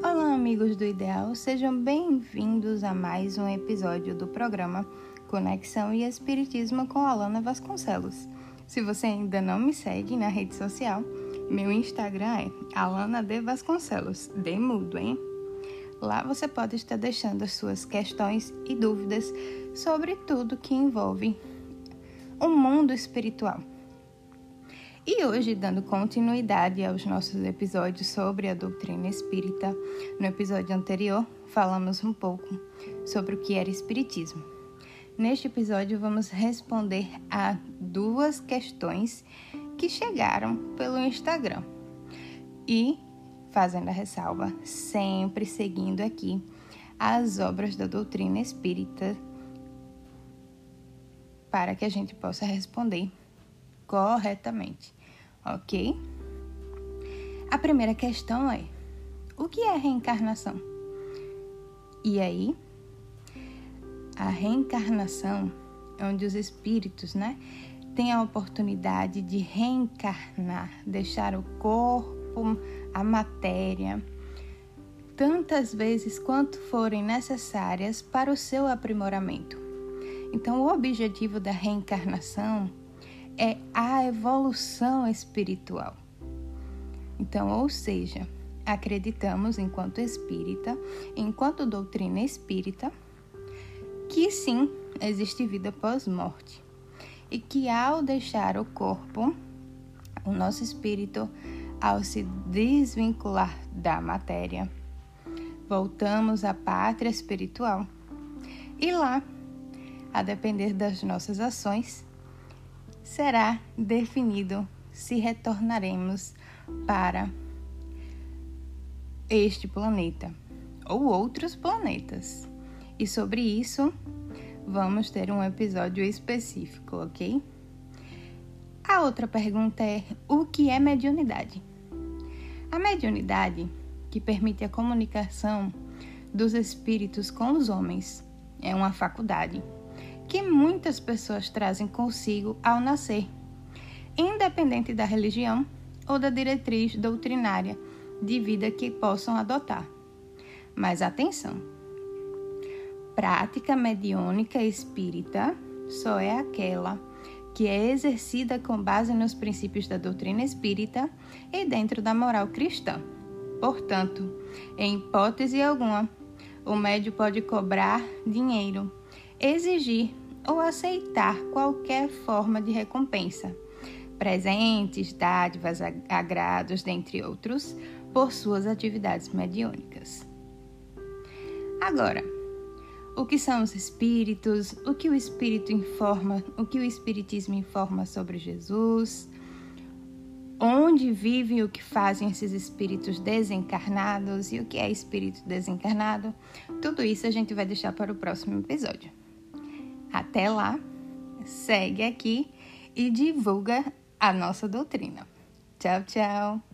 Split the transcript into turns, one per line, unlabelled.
Olá, amigos do Ideal, sejam bem-vindos a mais um episódio do programa Conexão e Espiritismo com Alana Vasconcelos. Se você ainda não me segue na rede social, meu Instagram é Alana de Vasconcelos, de mudo, hein? Lá você pode estar deixando as suas questões e dúvidas sobre tudo que envolve o mundo espiritual. E hoje, dando continuidade aos nossos episódios sobre a doutrina espírita, no episódio anterior falamos um pouco sobre o que era espiritismo. Neste episódio, vamos responder a duas questões que chegaram pelo Instagram. E, fazendo a ressalva, sempre seguindo aqui as obras da doutrina espírita para que a gente possa responder corretamente ok? A primeira questão é: o que é reencarnação? E aí, a reencarnação é onde os espíritos, né, têm a oportunidade de reencarnar, deixar o corpo, a matéria, tantas vezes quanto forem necessárias para o seu aprimoramento. Então, o objetivo da reencarnação a evolução espiritual. Então, ou seja, acreditamos enquanto espírita, enquanto doutrina espírita, que sim, existe vida pós-morte e que ao deixar o corpo, o nosso espírito, ao se desvincular da matéria, voltamos à pátria espiritual. E lá, a depender das nossas ações, será definido se retornaremos para este planeta ou outros planetas. E sobre isso vamos ter um episódio específico, ok? A outra pergunta é: o que é mediunidade? A mediunidade, que permite a comunicação dos espíritos com os homens, é uma faculdade que muitas pessoas trazem consigo ao nascer, independente da religião ou da diretriz doutrinária de vida que possam adotar. Mas atenção! Prática mediúnica espírita só é aquela que é exercida com base nos princípios da doutrina espírita e dentro da moral cristã. Portanto, em hipótese alguma, o médio pode cobrar dinheiro exigir ou aceitar qualquer forma de recompensa, presentes, dádivas, agrados, dentre outros, por suas atividades mediúnicas. Agora, o que são os espíritos? O que o espírito informa? O que o espiritismo informa sobre Jesus? Onde vivem o que fazem esses espíritos desencarnados e o que é espírito desencarnado? Tudo isso a gente vai deixar para o próximo episódio. Até lá, segue aqui e divulga a nossa doutrina. Tchau, tchau!